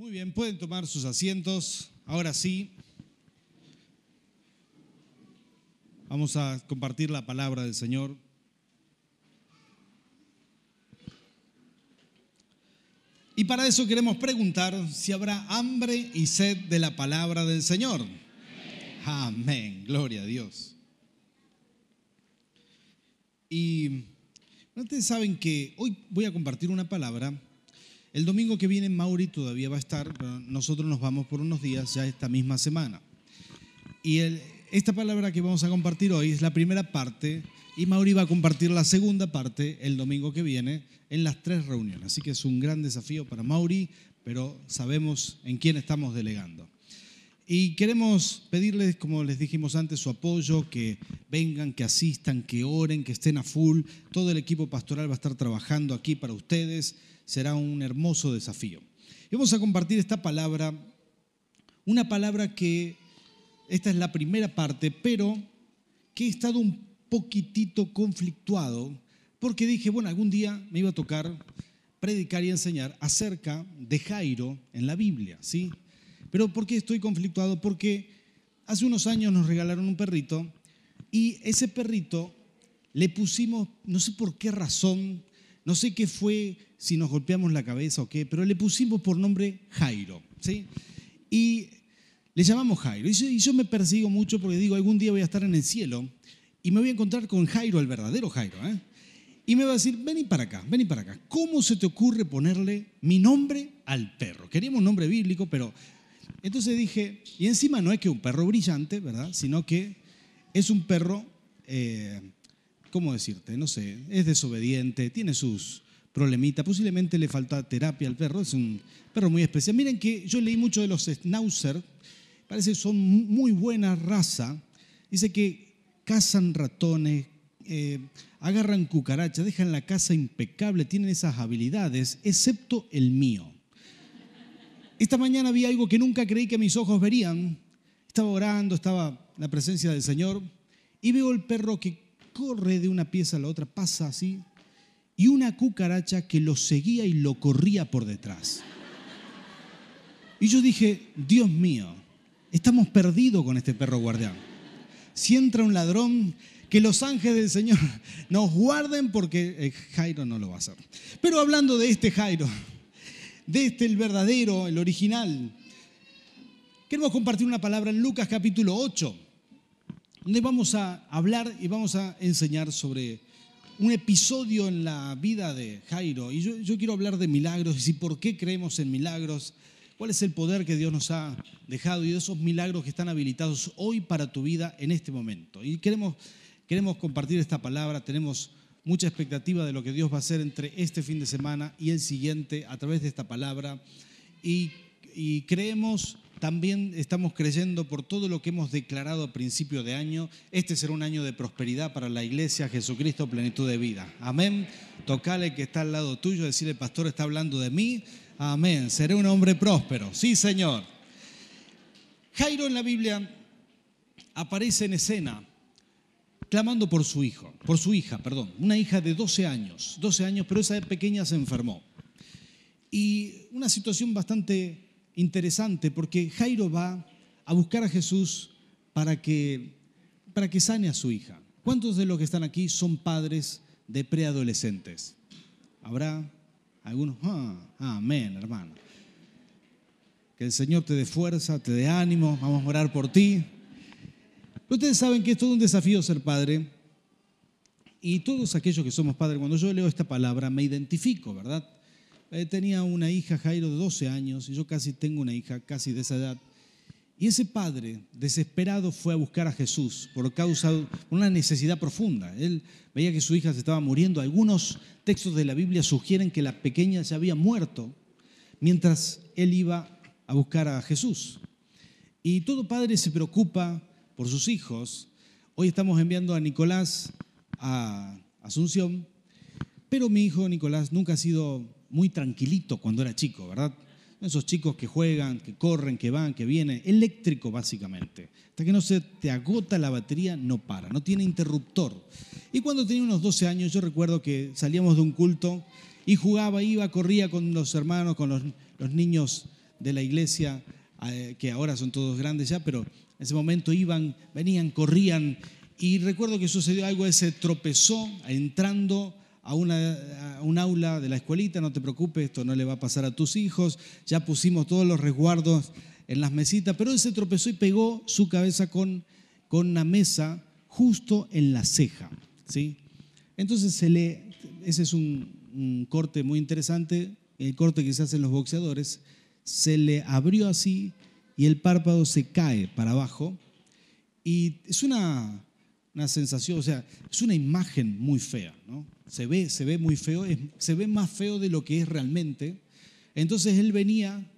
Muy bien, pueden tomar sus asientos. Ahora sí, vamos a compartir la palabra del Señor. Y para eso queremos preguntar si habrá hambre y sed de la palabra del Señor. Amén, gloria a Dios. Y ustedes saben que hoy voy a compartir una palabra el domingo que viene Mauri todavía va a estar, pero nosotros nos vamos por unos días ya esta misma semana. Y esta palabra que vamos a compartir hoy es la primera parte y Mauri va a compartir la segunda parte el domingo que viene en las tres reuniones. Así que es un gran desafío para Mauri, pero sabemos en quién estamos delegando. Y queremos pedirles, como les dijimos antes, su apoyo, que vengan, que asistan, que oren, que estén a full. Todo el equipo pastoral va a estar trabajando aquí para ustedes será un hermoso desafío. Y vamos a compartir esta palabra, una palabra que, esta es la primera parte, pero que he estado un poquitito conflictuado, porque dije, bueno, algún día me iba a tocar predicar y enseñar acerca de Jairo en la Biblia, ¿sí? Pero ¿por qué estoy conflictuado? Porque hace unos años nos regalaron un perrito y ese perrito le pusimos, no sé por qué razón, no sé qué fue, si nos golpeamos la cabeza o qué, pero le pusimos por nombre Jairo. ¿sí? Y le llamamos Jairo. Y yo, me persigo mucho porque digo, algún día voy a estar en el cielo y me voy a encontrar con Jairo, el verdadero Jairo. ¿eh? Y me va a decir, vení para acá, vení para acá. ¿Cómo se te ocurre ponerle mi nombre al perro? Queríamos un nombre bíblico, pero... Entonces dije, y encima no es que un perro brillante, ¿verdad? Sino que es un perro... Eh, ¿cómo decirte? No sé, es desobediente, tiene sus problemitas, posiblemente le falta terapia al perro, es un perro muy especial. Miren que yo leí mucho de los schnauzer, parece que son muy buena raza, dice que cazan ratones, eh, agarran cucarachas, dejan la casa impecable, tienen esas habilidades, excepto el mío. Esta mañana vi algo que nunca creí que mis ojos verían. Estaba orando, estaba en la presencia del Señor y veo el perro que corre de una pieza a la otra, pasa así, y una cucaracha que lo seguía y lo corría por detrás. Y yo dije, Dios mío, estamos perdidos con este perro guardián. Si entra un ladrón, que los ángeles del Señor nos guarden porque eh, Jairo no lo va a hacer. Pero hablando de este Jairo, de este el verdadero, el original, queremos compartir una palabra en Lucas capítulo 8 donde vamos a hablar y vamos a enseñar sobre un episodio en la vida de Jairo. Y yo, quiero hablar de milagros y por qué creemos en milagros, cuál es el poder que Dios nos ha dejado y de esos milagros que están habilitados hoy para tu vida en este momento. Y queremos, queremos compartir esta palabra, tenemos mucha expectativa de lo que Dios va a hacer entre este fin de semana y el siguiente a través de esta palabra. Y, creemos también estamos creyendo por todo lo que hemos declarado a principio de año, este será un año de prosperidad para la iglesia Jesucristo plenitud de vida. Amén. Tocale que está al lado tuyo, decirle, pastor, está hablando de mí. Amén. Seré un hombre próspero. Sí, Señor. Jairo en la Biblia aparece en escena clamando por su hijo, por su hija, perdón, una hija de 12 años, 12 años, pero esa pequeña se enfermó. Y una situación bastante interesante porque Jairo va a buscar a Jesús para que, para que sane a su hija. ¿Cuántos de los que están aquí son padres de preadolescentes? ¿Habrá algunos? Ah, amén, hermano. Que el Señor te dé fuerza, te dé ánimo, vamos a orar por ti. Ustedes saben que es todo un desafío ser padre. Y todos aquellos que somos padres, cuando yo leo esta palabra, me identifico, ¿verdad? Eh, tenía una hija, Jairo, de 12 años, y yo casi tengo una hija casi de esa edad. Y ese padre, desesperado, fue a buscar a Jesús por causa de una necesidad profunda. Él veía que su hija se estaba muriendo. Algunos textos de la Biblia sugieren que la pequeña se había muerto mientras él iba a buscar a Jesús. Y todo padre se preocupa por sus hijos. Hoy estamos enviando a Nicolás a Asunción, pero mi hijo Nicolás nunca ha sido muy tranquilito cuando era chico, ¿verdad? Esos chicos que juegan, que corren, que van, que vienen, eléctrico básicamente. Hasta que no se te agota la batería, no para, no tiene interruptor. Y cuando tenía unos 12 años, yo recuerdo que salíamos de un culto y jugaba, iba, corría con los hermanos, con los, niños de la iglesia, eh, que ahora son todos grandes ya, pero en ese momento iban, venían, corrían. Y recuerdo que sucedió algo, ese se tropezó entrando a, una, un aula de la escuelita, no te preocupes, esto no le va a pasar a tus hijos, ya pusimos todos los resguardos en las mesitas, pero él se tropezó y pegó su cabeza con, con una mesa justo en la ceja. ¿sí? Entonces se le, ese es un, corte muy interesante, el corte que se hace en los boxeadores, se le abrió así y el párpado se cae para abajo y es una, una sensación, o sea, es una imagen muy fea, ¿no? Se ve, se ve muy feo, se ve más feo de lo que es realmente. Entonces él venía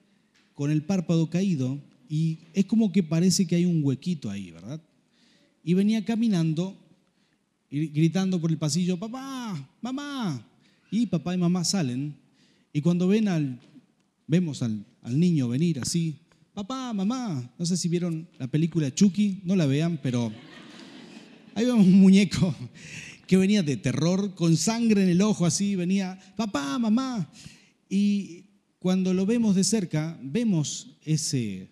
con el párpado caído y es como que parece que hay un huequito ahí, ¿verdad? Y venía caminando y gritando por el pasillo, papá, mamá. Y papá y mamá salen y cuando ven al, vemos al, al niño venir así, papá, mamá, no sé si vieron la película Chucky, no la vean, pero ahí vemos un muñeco que venía de terror, con sangre en el ojo así, venía, papá, mamá. Y cuando lo vemos de cerca, vemos ese,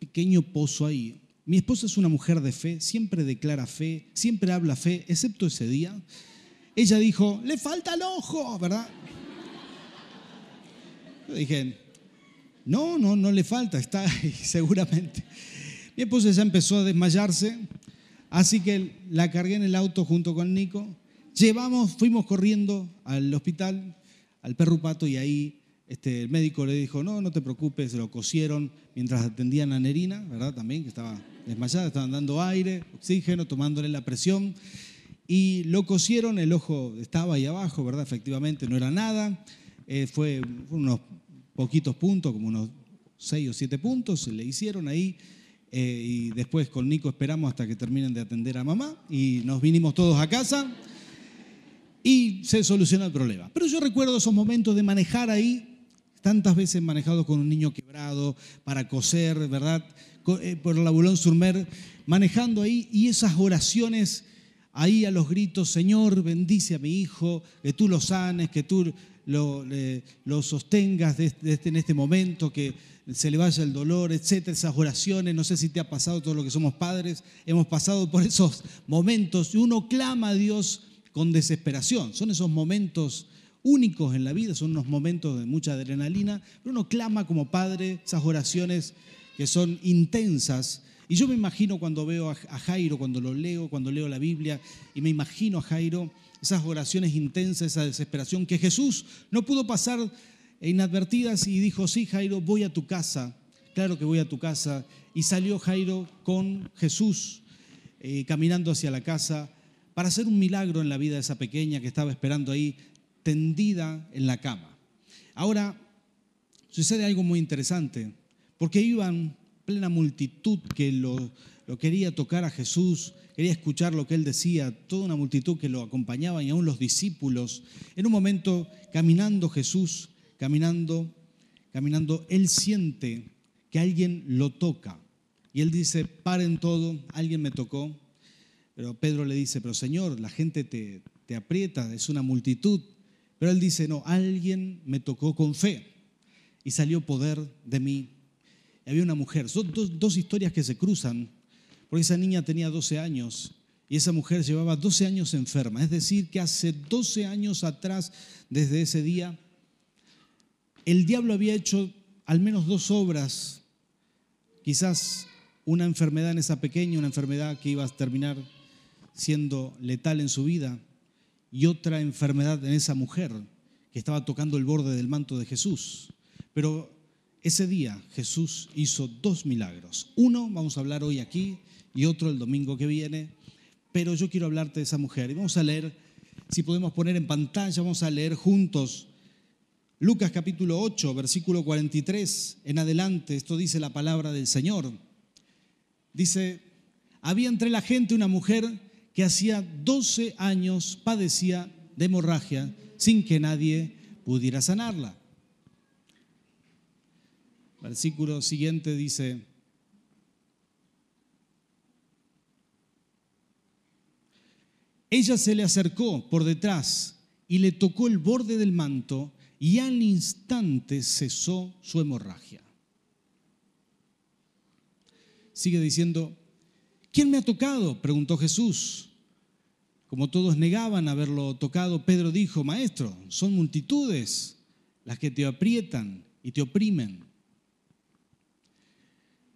pequeño pozo ahí. Mi esposa es una mujer de fe, siempre declara fe, siempre habla fe, excepto ese día. Ella dijo, le falta el ojo, ¿verdad? Yo dije, no, no, no le falta, está ahí seguramente. Mi esposa ya empezó a desmayarse, así que la cargué en el auto junto con Nico. Llevamos, fuimos corriendo al hospital, al perro pato, y ahí este, el médico le dijo, no, no te preocupes, lo cosieron mientras atendían a Nerina, ¿verdad? También, que estaba desmayada, estaban dando aire, oxígeno, tomándole la presión. Y lo cosieron, el ojo estaba ahí abajo, ¿verdad? Efectivamente, no era nada. Eh, fue unos poquitos puntos, como unos seis o siete puntos, se le hicieron ahí. Eh, y después con Nico esperamos hasta que terminen de atender a mamá y nos vinimos todos a casa y se soluciona el problema. Pero yo recuerdo esos momentos de manejar ahí tantas veces manejado con un niño quebrado para coser, ¿verdad? Eh, por la Bulón Surmer, manejando ahí y esas oraciones ahí a los gritos, Señor, bendice a mi hijo, que tú lo sanes, que tú lo, lo sostengas este, en este momento, que se le vaya el dolor, etcétera, esas oraciones, no sé si te ha pasado todo lo que somos padres, hemos pasado por esos momentos y uno clama a Dios con desesperación, son esos momentos únicos en la vida, son unos momentos de mucha adrenalina, pero uno clama como padre esas oraciones que son intensas. Y yo me imagino cuando veo a Jairo, cuando lo leo, cuando leo la Biblia, y me imagino a Jairo, esas oraciones intensas, esa desesperación, que Jesús no pudo pasar inadvertidas y dijo, sí, Jairo, voy a tu casa, claro que voy a tu casa. Y salió Jairo con Jesús eh, caminando hacia la casa para hacer un milagro en la vida de esa pequeña que estaba esperando ahí tendida en la cama. Ahora, sucede algo muy interesante, porque iban plena multitud que lo, quería tocar a Jesús, quería escuchar lo que él decía, toda una multitud que lo acompañaba y aún los discípulos. En un momento, caminando Jesús, caminando, caminando, él siente que alguien lo toca. Y él dice, paren todo, alguien me tocó. Pero Pedro le dice, pero Señor, la gente te, te aprieta, es una multitud. Pero él dice, no, alguien me tocó con fe y salió poder de mí. Había una mujer, son dos, historias que se cruzan, porque esa niña tenía 12 años y esa mujer llevaba 12 años enferma. Es decir, que hace 12 años atrás, desde ese día, el diablo había hecho al menos dos obras, quizás una enfermedad en esa pequeña, una enfermedad que iba a terminar siendo letal en su vida, y otra enfermedad en esa mujer que estaba tocando el borde del manto de Jesús. Pero ese día Jesús hizo dos milagros. Uno vamos a hablar hoy aquí y otro el domingo que viene. Pero yo quiero hablarte de esa mujer. Y vamos a leer, si podemos poner en pantalla, vamos a leer juntos Lucas capítulo 8, versículo 43 en adelante. Esto dice la palabra del Señor. Dice, había entre la gente una mujer que hacía 12 años padecía de hemorragia sin que nadie pudiera sanarla. Versículo siguiente dice, ella se le acercó por detrás y le tocó el borde del manto y al instante cesó su hemorragia. sigue diciendo, ¿quién me ha tocado? preguntó Jesús. Como todos negaban haberlo tocado, Pedro dijo, Maestro, son multitudes las que te aprietan y te oprimen.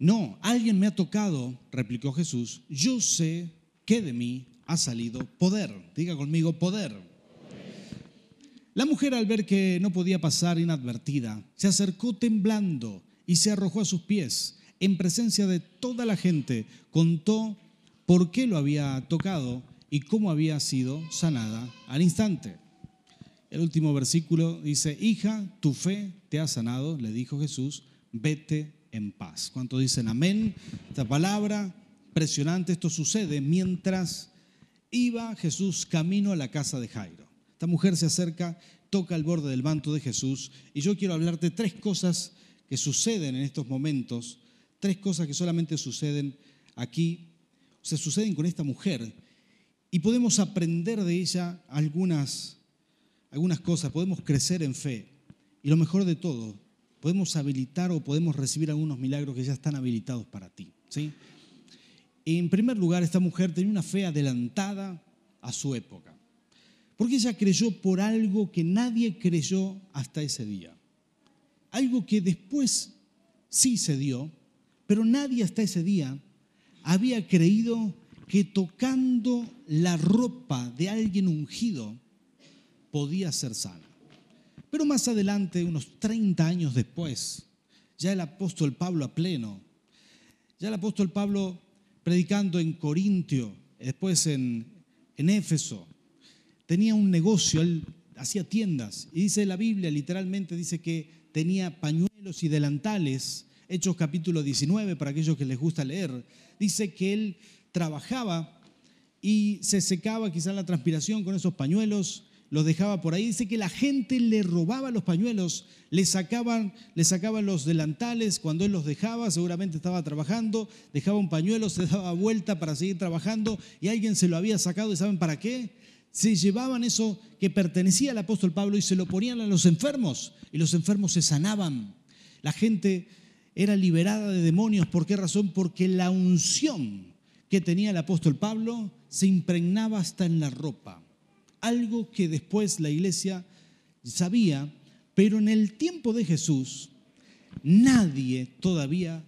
No, alguien me ha tocado, replicó Jesús, yo sé que de mí ha salido poder. Diga conmigo, poder. La mujer al ver que no podía pasar inadvertida, se acercó temblando y se arrojó a sus pies. En presencia de toda la gente, contó por qué lo había tocado y cómo había sido sanada al instante. El último versículo dice, hija, tu fe te ha sanado, le dijo Jesús, vete en paz. ¿Cuánto dicen amén? Esta palabra impresionante, esto sucede mientras iba Jesús camino a la casa de Jairo. Esta mujer se acerca, toca el borde del manto de Jesús y yo quiero hablarte tres cosas que suceden en estos momentos, tres cosas que solamente suceden aquí, se suceden con esta mujer y podemos aprender de ella algunas, algunas cosas, podemos crecer en fe. Y lo mejor de todo, podemos habilitar o podemos recibir algunos milagros que ya están habilitados para ti. ¿sí? En primer lugar, esta mujer tenía una fe adelantada a su época, porque ella creyó por algo que nadie creyó hasta ese día. Algo que después sí se dio, pero nadie hasta ese día había creído que tocando la ropa de alguien ungido podía ser sana. Pero más adelante, unos 30 años después, ya el apóstol Pablo a pleno, ya el apóstol Pablo predicando en Corintio, después en, en Éfeso, tenía un negocio, él hacía tiendas, y dice la Biblia, literalmente dice que tenía pañuelos y delantales, Hechos capítulo 19, para aquellos que les gusta leer, dice que él trabajaba y se secaba quizás la transpiración con esos pañuelos, los dejaba por ahí. Dice que la gente le robaba los pañuelos, le sacaban, le sacaban los delantales cuando él los dejaba, seguramente estaba trabajando, dejaba un pañuelo, se daba vuelta para seguir trabajando y alguien se lo había sacado y ¿saben para qué? Se llevaban eso que pertenecía al apóstol Pablo y se lo ponían a los enfermos y los enfermos se sanaban. La gente era liberada de demonios. ¿Por qué razón? Porque la unción que tenía el apóstol Pablo se impregnaba hasta en la ropa, algo que después la iglesia sabía, pero en el tiempo de Jesús nadie todavía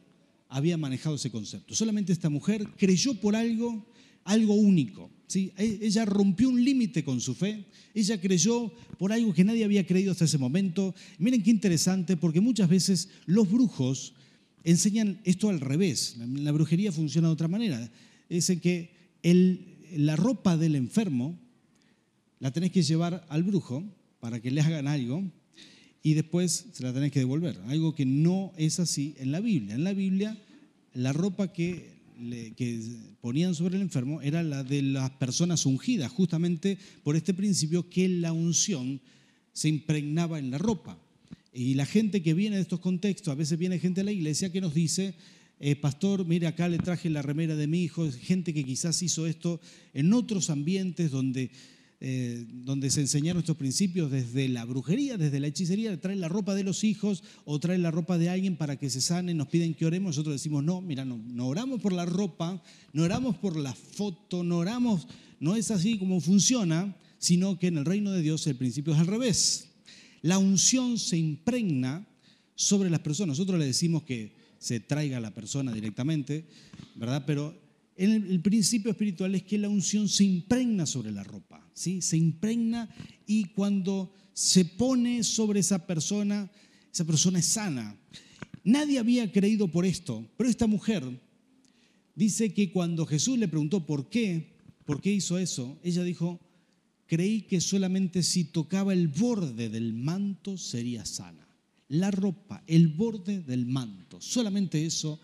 había manejado ese concepto. Solamente esta mujer creyó por algo, algo único. ¿sí? E-, ella rompió un límite con su fe, ella creyó por algo que nadie había creído hasta ese momento. Miren qué interesante, porque muchas veces los brujos enseñan esto al revés. La brujería funciona de otra manera dice que la ropa del enfermo la tenés que llevar al brujo para que le hagan algo y después se la tenés que devolver. Algo que no es así en la Biblia. En la Biblia, la ropa que, que ponían sobre el enfermo era la de las personas ungidas, justamente por este principio que la unción se impregnaba en la ropa. Y la gente que viene de estos contextos, a veces viene gente a la iglesia que nos dice, eh, pastor, mire acá le traje la remera de mi hijo, gente que quizás hizo esto en otros ambientes donde, eh, donde se enseñaron estos principios desde la brujería, desde la hechicería, trae la ropa de los hijos o trae la ropa de alguien para que se sane, nos piden que oremos, nosotros decimos, no, mira, no, oramos por la ropa, no oramos por la foto, no oramos, no es así como funciona, sino que en el reino de Dios el principio es al revés. La unción se impregna sobre las personas. Nosotros le decimos que se traiga a la persona directamente, ¿verdad? Pero el, principio espiritual es que la unción se impregna sobre la ropa, ¿sí? Se impregna y cuando se pone sobre esa persona, esa persona es sana. Nadie había creído por esto, pero esta mujer dice que cuando Jesús le preguntó por qué, por qué hizo eso, ella dijo, creí que solamente si tocaba el borde del manto sería sana la ropa, el borde del manto. Solamente eso,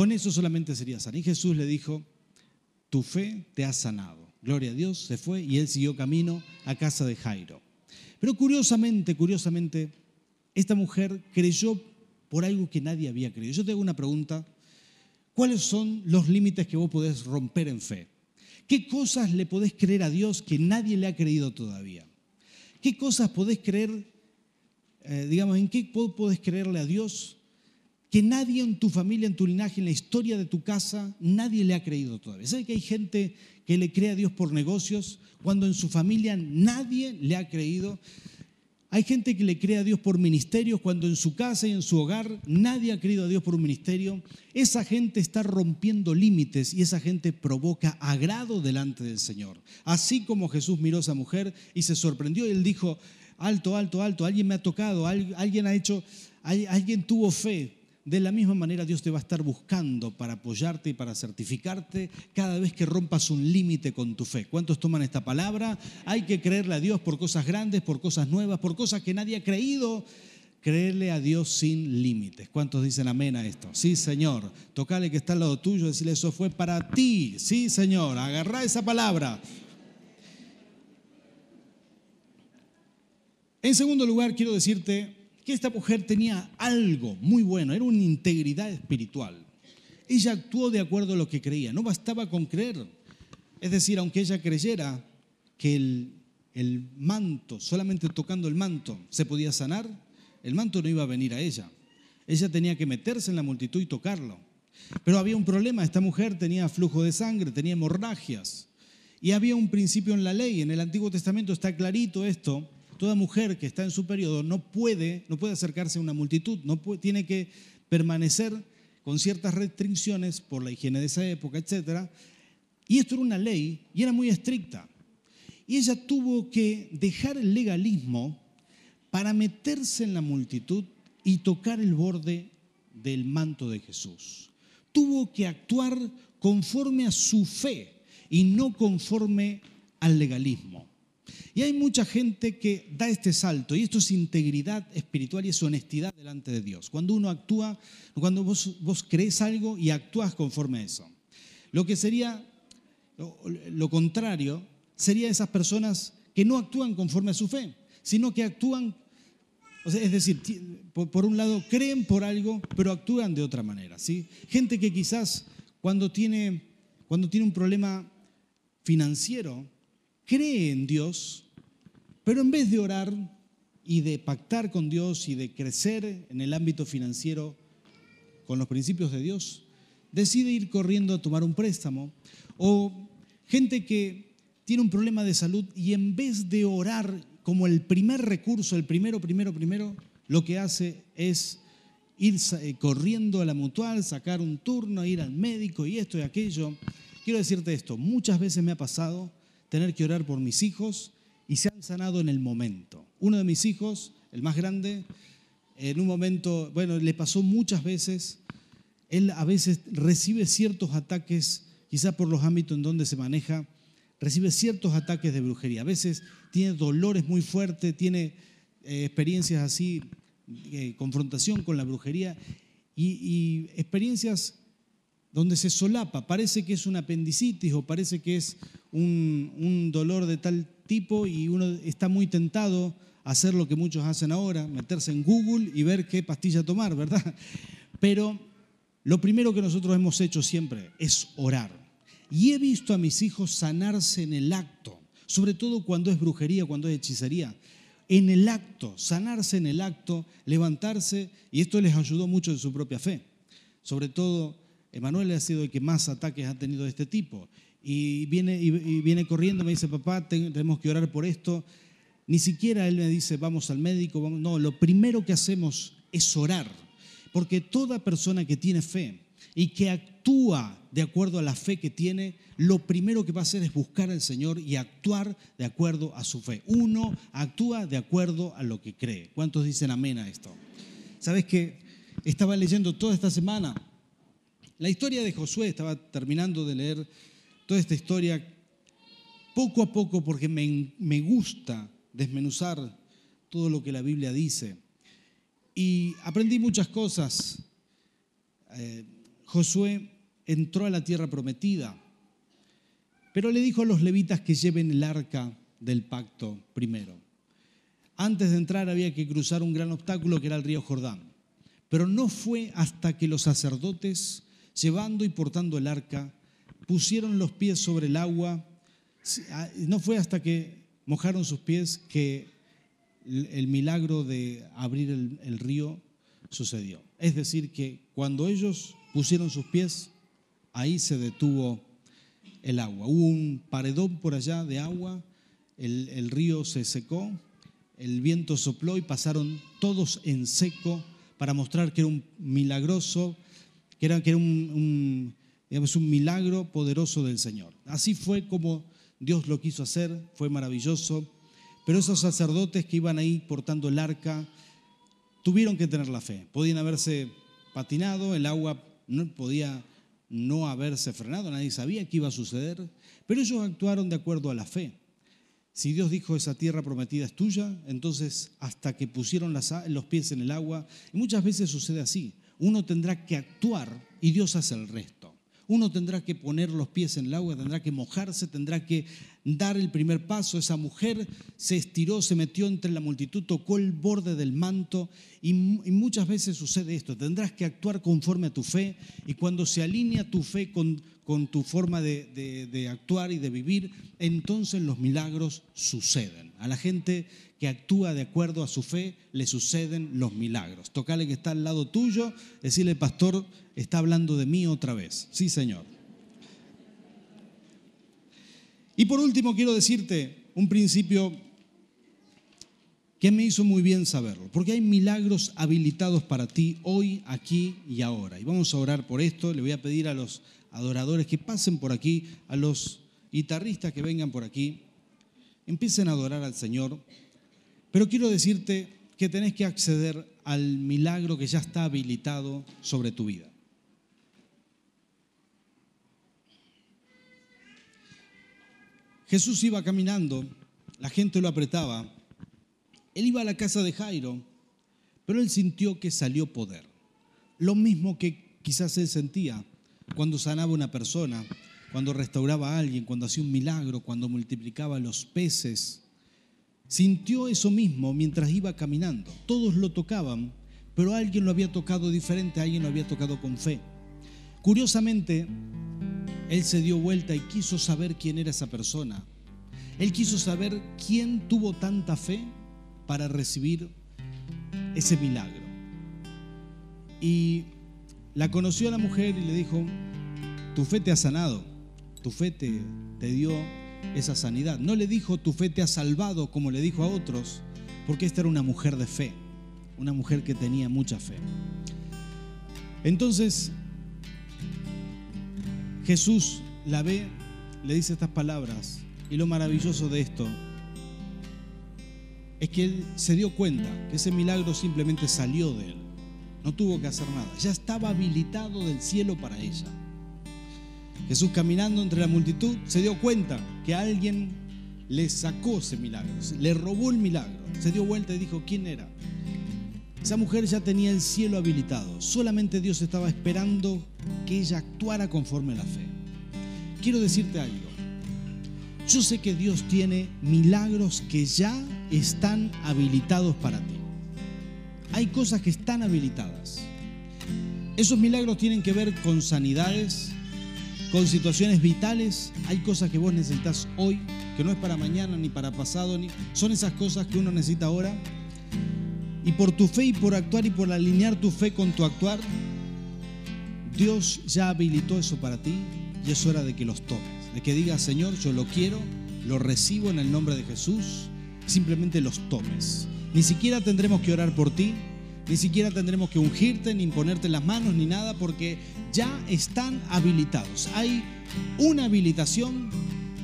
con eso solamente sería sana. Y Jesús le dijo, tu fe te ha sanado. Gloria a Dios, se fue y él siguió camino a casa de Jairo. Pero curiosamente, curiosamente, esta mujer creyó por algo que nadie había creído. Yo te hago una pregunta. ¿Cuáles son los límites que vos podés romper en fe? ¿Qué cosas le podés creer a Dios que nadie le ha creído todavía? ¿Qué cosas podés creer eh, digamos, ¿en qué podés creerle a Dios que nadie en tu familia, en tu linaje, en la historia de tu casa, nadie le ha creído todavía. ¿Sabes que hay gente que le cree a Dios por negocios cuando en su familia nadie le ha creído? Hay gente que le cree a Dios por ministerios cuando en su casa y en su hogar nadie ha creído a Dios por un ministerio. Esa gente está rompiendo límites y esa gente provoca agrado delante del Señor. Así como Jesús miró a esa mujer y se sorprendió y él dijo, alto, alto, alto, alguien me ha tocado, alguien ha hecho, alguien tuvo fe, de la misma manera Dios te va a estar buscando para apoyarte y para certificarte cada vez que rompas un límite con tu fe. ¿Cuántos toman esta palabra? Hay que creerle a Dios por cosas grandes, por cosas nuevas, por cosas que nadie ha creído. Creerle a Dios sin límites. ¿Cuántos dicen amén a esto? Sí, Señor. Tocale que está al lado tuyo, decirle eso fue para ti. Sí, Señor. Agarrá esa palabra. En segundo lugar, quiero decirte que esta mujer tenía algo muy bueno, era una integridad espiritual. Ella actuó de acuerdo a lo que creía, no bastaba con creer. Es decir, aunque ella creyera que el, el manto, solamente tocando el manto, se podía sanar, el manto no iba a venir a ella. Ella tenía que meterse en la multitud y tocarlo. Pero había un problema, esta mujer tenía flujo de sangre, tenía hemorragias. Y había un principio en la ley, en el Antiguo Testamento está clarito esto, toda mujer que está en su periodo no puede, no puede acercarse a una multitud, no tiene que permanecer con ciertas restricciones por la higiene de esa época, etc. Y esto era una ley y era muy estricta. Y ella tuvo que dejar el legalismo para meterse en la multitud y tocar el borde del manto de Jesús. Tuvo que actuar conforme a su fe y no conforme al legalismo. Y hay mucha gente que da este salto, y esto es integridad espiritual y es honestidad delante de Dios. Cuando uno actúa, cuando vos, vos crees algo y actúas conforme a eso. Lo que sería lo contrario, sería esas personas que no actúan conforme a su fe, sino que actúan, es decir, por, un lado creen por algo, pero actúan de otra manera. ¿sí? Gente que quizás cuando tiene, cuando tiene un problema financiero, cree en Dios, pero en vez de orar y de pactar con Dios y de crecer en el ámbito financiero con los principios de Dios, decide ir corriendo a tomar un préstamo. O gente que tiene un problema de salud y en vez de orar como el primer recurso, el primero, primero, primero, lo que hace es ir eh, corriendo a la mutual, sacar un turno, ir al médico y esto y aquello. Quiero decirte esto, muchas veces me ha pasado tener que orar por mis hijos y se han sanado en el momento. Uno de mis hijos, el más grande, en un momento, bueno, le pasó muchas veces, él a veces recibe ciertos ataques, quizá por los ámbitos en donde se maneja, recibe ciertos ataques de brujería. A veces tiene dolores muy fuertes, tiene eh, experiencias así, eh, confrontación con la brujería y, y experiencias donde se solapa, parece que es un apendicitis o parece que es un, dolor de tal tipo y uno está muy tentado a hacer lo que muchos hacen ahora, meterse en Google y ver qué pastilla tomar, ¿verdad? Pero lo primero que nosotros hemos hecho siempre es orar. Y he visto a mis hijos sanarse en el acto, sobre todo cuando es brujería, cuando es hechicería. En el acto, sanarse en el acto, levantarse, y esto les ayudó mucho en su propia fe. Sobre todo Emanuel ha sido el que más ataques ha tenido de este tipo. Y viene, y viene corriendo, me dice, papá, tenemos que orar por esto. Ni siquiera él me dice, vamos al médico. Vamos. No, lo primero que hacemos es orar. Porque toda persona que tiene fe y que actúa de acuerdo a la fe que tiene, lo primero que va a hacer es buscar al Señor y actuar de acuerdo a su fe. Uno actúa de acuerdo a lo que cree. ¿Cuántos dicen amén a esto? ¿Sabes que Estaba leyendo toda esta semana la historia de Josué, estaba terminando de leer toda esta historia poco a poco porque me, gusta desmenuzar todo lo que la Biblia dice. Y aprendí muchas cosas. Eh, Josué entró a la tierra prometida, pero le dijo a los levitas que lleven el arca del pacto primero. Antes de entrar había que cruzar un gran obstáculo que era el río Jordán. Pero no fue hasta que los sacerdotes llevando y portando el arca, pusieron los pies sobre el agua. Ah, no fue hasta que mojaron sus pies que el milagro de abrir el, río sucedió. Es decir, que cuando ellos pusieron sus pies, ahí se detuvo el agua. Hubo un paredón por allá de agua, el, río se secó, el viento sopló y pasaron todos en seco para mostrar que era un milagroso, que era, que era un, un milagro poderoso del Señor. Así fue como Dios lo quiso hacer, fue maravilloso. Pero esos sacerdotes que iban ahí portando el arca tuvieron que tener la fe. Podían haberse patinado, el agua no podía no haberse frenado, nadie sabía qué iba a suceder, pero ellos actuaron de acuerdo a la fe. Si Dios dijo esa tierra prometida es tuya, entonces hasta que pusieron los pies en el agua, y muchas veces sucede así, uno tendrá que actuar y Dios hace el resto. Uno tendrá que poner los pies en el agua, tendrá que mojarse, tendrá que dar el primer paso. Esa mujer se estiró, se metió entre la multitud, tocó el borde del manto y, muchas veces sucede esto. Tendrás que actuar conforme a tu fe y cuando se alinea tu fe con, con tu forma de, de actuar y de vivir, entonces los milagros suceden. A la gente que actúa de acuerdo a su fe, le suceden los milagros. Tocale que está al lado tuyo, decirle, pastor, está hablando de mí otra vez. Sí, Señor. Y por último, quiero decirte un principio que me hizo muy bien saberlo, porque hay milagros habilitados para ti hoy, aquí y ahora. Y vamos a orar por esto. Le voy a pedir a los adoradores que pasen por aquí, a los guitarristas que vengan por aquí, empiecen a adorar al Señor. Pero quiero decirte que tenés que acceder al milagro que ya está habilitado sobre tu vida. Jesús iba caminando, la gente lo apretaba, él iba a la casa de Jairo, pero él sintió que salió poder. Lo mismo que quizás él sentía cuando sanaba una persona, cuando restauraba a alguien, cuando hacía un milagro, cuando multiplicaba los peces Sintió eso mismo mientras iba caminando. Todos lo tocaban, pero alguien lo había tocado diferente, alguien lo había tocado con fe. Curiosamente, él se dio vuelta y quiso saber quién era esa persona. Él quiso saber quién tuvo tanta fe para recibir ese milagro. Y la conoció a la mujer y le dijo, tu fe te ha sanado, tu fe te, dio esa sanidad. No le dijo, tu fe te ha salvado, como le dijo a otros, porque esta era una mujer de fe, una mujer que tenía mucha fe. Entonces, Jesús la ve, le dice estas palabras, y lo maravilloso de esto es que él se dio cuenta que ese milagro simplemente salió de él, no tuvo que hacer nada, ya estaba habilitado del cielo para ella. Jesús caminando entre la multitud se dio cuenta que alguien le sacó ese milagro, le robó el milagro, se dio vuelta y dijo, ¿quién era? Esa mujer ya tenía el cielo habilitado, solamente Dios estaba esperando que ella actuara conforme a la fe. Quiero decirte algo, yo sé que Dios tiene milagros que ya están habilitados para ti. Hay cosas que están habilitadas. Esos milagros tienen que ver con sanidades, con situaciones vitales, hay cosas que vos necesitas hoy, que no es para mañana ni para pasado, son esas cosas que uno necesita ahora. Y por tu fe y por actuar y por alinear tu fe con tu actuar, Dios ya habilitó eso para ti y es hora de que los tomes, de que digas, Señor, yo lo quiero, lo recibo en el nombre de Jesús, simplemente los tomes. Ni siquiera tendremos que orar por ti, ni siquiera tendremos que ungirte, ni ponerte las manos, ni nada, porque ya están habilitados. Hay una habilitación.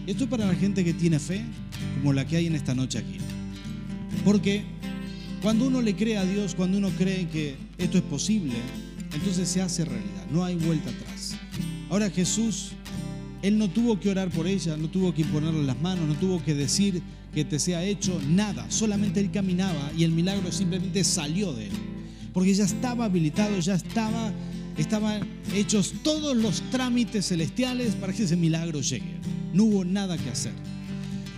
Esto es para la gente que tiene fe, como la que hay en esta noche aquí. Porque cuando uno le cree a Dios, cuando uno cree que esto es posible, entonces se hace realidad. No hay vuelta atrás. Ahora Jesús, Él no tuvo que orar por ella, no tuvo que imponerle las manos, no tuvo que decir que te sea hecho nada. Solamente Él caminaba y el milagro simplemente salió de Él porque ya estaba habilitado, ya estaba, estaban hechos todos los trámites celestiales para que ese milagro llegue. No hubo nada que hacer.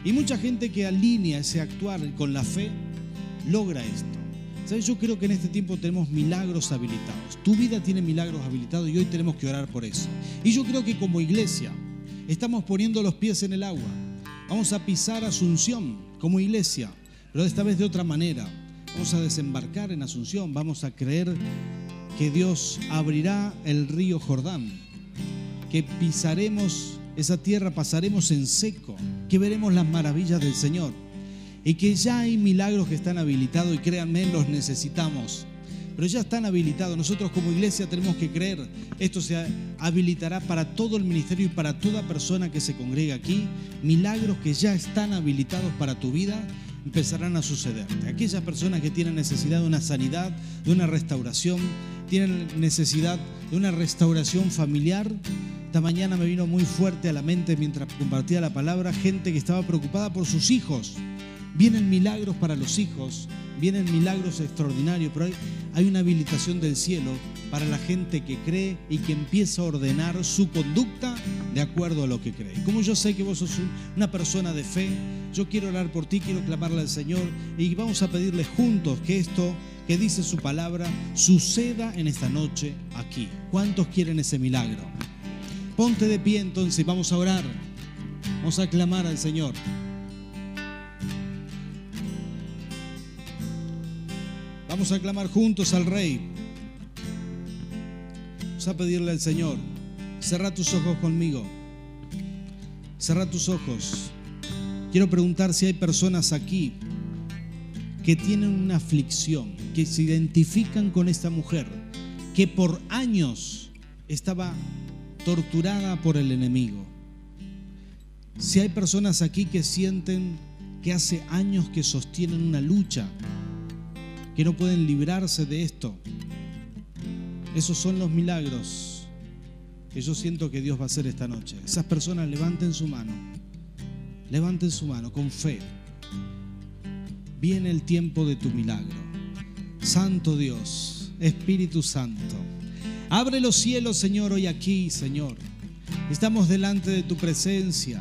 Y mucha gente que alinea ese actuar con la fe logra esto. ¿Sabes? Yo creo que en este tiempo tenemos milagros habilitados. Tu vida tiene milagros habilitados y hoy tenemos que orar por eso. Y yo creo que como iglesia estamos poniendo los pies en el agua. Vamos a pisar Asunción como iglesia, pero esta vez de otra manera Vamos a desembarcar en Asunción, vamos a creer que Dios abrirá el río Jordán, que pisaremos esa tierra, pasaremos en seco, que veremos las maravillas del Señor y que ya hay milagros que están habilitados y créanme, los necesitamos. Pero ya están habilitados. Nosotros como iglesia tenemos que creer. Esto se habilitará para todo el ministerio y para toda persona que se congrega aquí. Milagros que ya están habilitados para tu vida empezarán a suceder. Aquellas personas que tienen necesidad de una sanidad, de una restauración, tienen necesidad de una restauración familiar. Esta mañana me vino muy fuerte a la mente mientras compartía la palabra gente que estaba preocupada por sus hijos. Vienen milagros para los hijos, vienen milagros extraordinarios, pero hay, hay, una habilitación del cielo para la gente que cree y que empieza a ordenar su conducta de acuerdo a lo que cree. Como yo sé que vos sos una persona de fe, yo quiero orar por ti, quiero clamarle al Señor y vamos a pedirle juntos que esto que dice su palabra suceda en esta noche aquí. ¿Cuántos quieren ese milagro? Ponte de pie entonces, vamos a orar. Vamos a clamar al Señor. Vamos a clamar juntos al Rey. Vamos a pedirle al Señor. Cerra tus ojos conmigo. Cerra tus ojos. Quiero preguntar si hay personas aquí que tienen una aflicción, que se identifican con esta mujer, que por años estaba torturada por el enemigo. Si hay personas aquí que sienten que hace años que sostienen una lucha, que no pueden librarse de esto, esos son los milagros que yo siento que Dios va a hacer esta noche. Esas personas levanten su mano, levanten su mano con fe. Viene el tiempo de tu milagro. Santo Dios, Espíritu Santo, abre los cielos, Señor, hoy aquí, Señor. Estamos delante de tu presencia.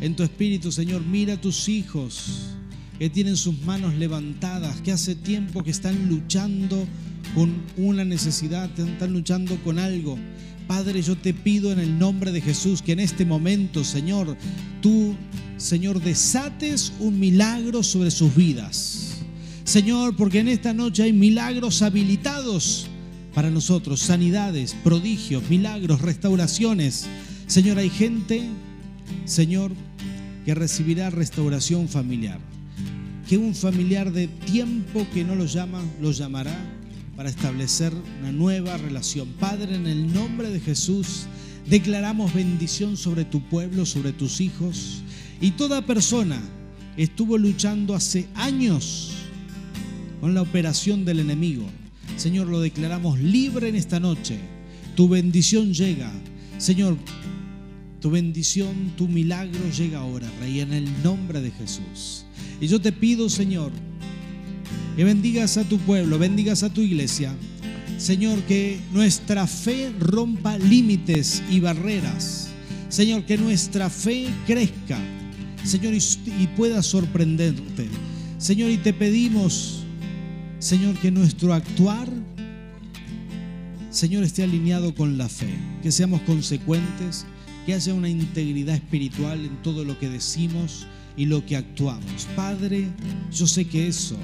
En tu Espíritu, Señor, mira a tus hijos que tienen sus manos levantadas, que hace tiempo que están luchando con una necesidad, están luchando con algo. Padre, yo te pido en el nombre de Jesús que en este momento, Señor, tú, Señor, desates un milagro sobre sus vidas. Señor, porque en esta noche hay milagros habilitados para nosotros, sanidades, prodigios, milagros, restauraciones. Señor, hay gente, Señor, que recibirá restauración familiar. Que un familiar de tiempo que no lo llama, lo llamará para establecer una nueva relación. Padre, en el nombre de Jesús, declaramos bendición sobre tu pueblo, sobre tus hijos. Y toda persona estuvo luchando hace años con la operación del enemigo. Señor, lo declaramos libre en esta noche. Tu bendición llega. Señor, tu bendición, tu milagro llega ahora, Rey, en el nombre de Jesús. Y yo te pido, Señor, que bendigas a tu pueblo, bendigas a tu iglesia. Señor, que nuestra fe rompa límites y barreras. Señor, que nuestra fe crezca. Señor, y, pueda sorprenderte. Señor, y te pedimos, Señor, que nuestro actuar, Señor, esté alineado con la fe. Que seamos consecuentes, que haya una integridad espiritual en todo lo que decimos y lo que actuamos. Padre, yo sé que eso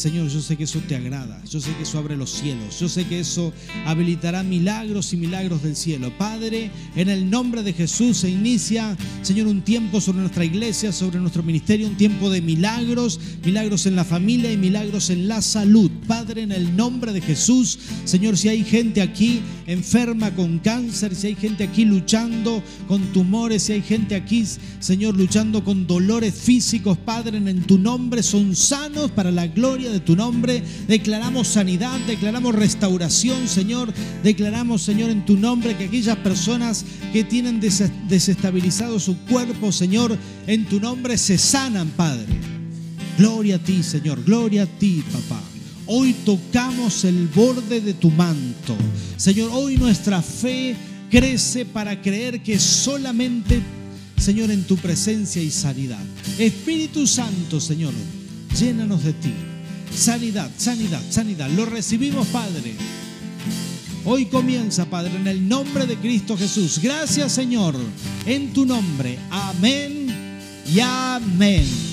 Señor, yo sé que eso te agrada, yo sé que eso abre los cielos, yo sé que eso habilitará milagros y milagros del cielo. Padre, en el nombre de Jesús se inicia, Señor, un tiempo sobre nuestra iglesia, sobre nuestro ministerio, un tiempo de milagros, milagros en la familia y milagros en la salud. Padre, en el nombre de Jesús, Señor, si hay gente aquí enferma con cáncer, si hay gente aquí luchando con tumores, si hay gente aquí, Señor, luchando con dolores físicos, Padre, en tu nombre son sanos para la gloria de tu nombre. Declaramos sanidad, declaramos restauración, Señor. Declaramos, Señor, en tu nombre que aquellas personas que tienen desestabilizado su cuerpo, Señor, en tu nombre se sanan, Padre. Gloria a ti, Señor. Gloria a ti, papá. Hoy tocamos el borde de tu manto. Señor, hoy nuestra fe crece para creer que solamente, Señor, en tu presencia y sanidad. Espíritu Santo, Señor, llénanos de ti. Sanidad, sanidad, sanidad. Lo recibimos, Padre. Hoy comienza, Padre, en el nombre de Cristo Jesús. Gracias, Señor, en tu nombre. Amén y amén.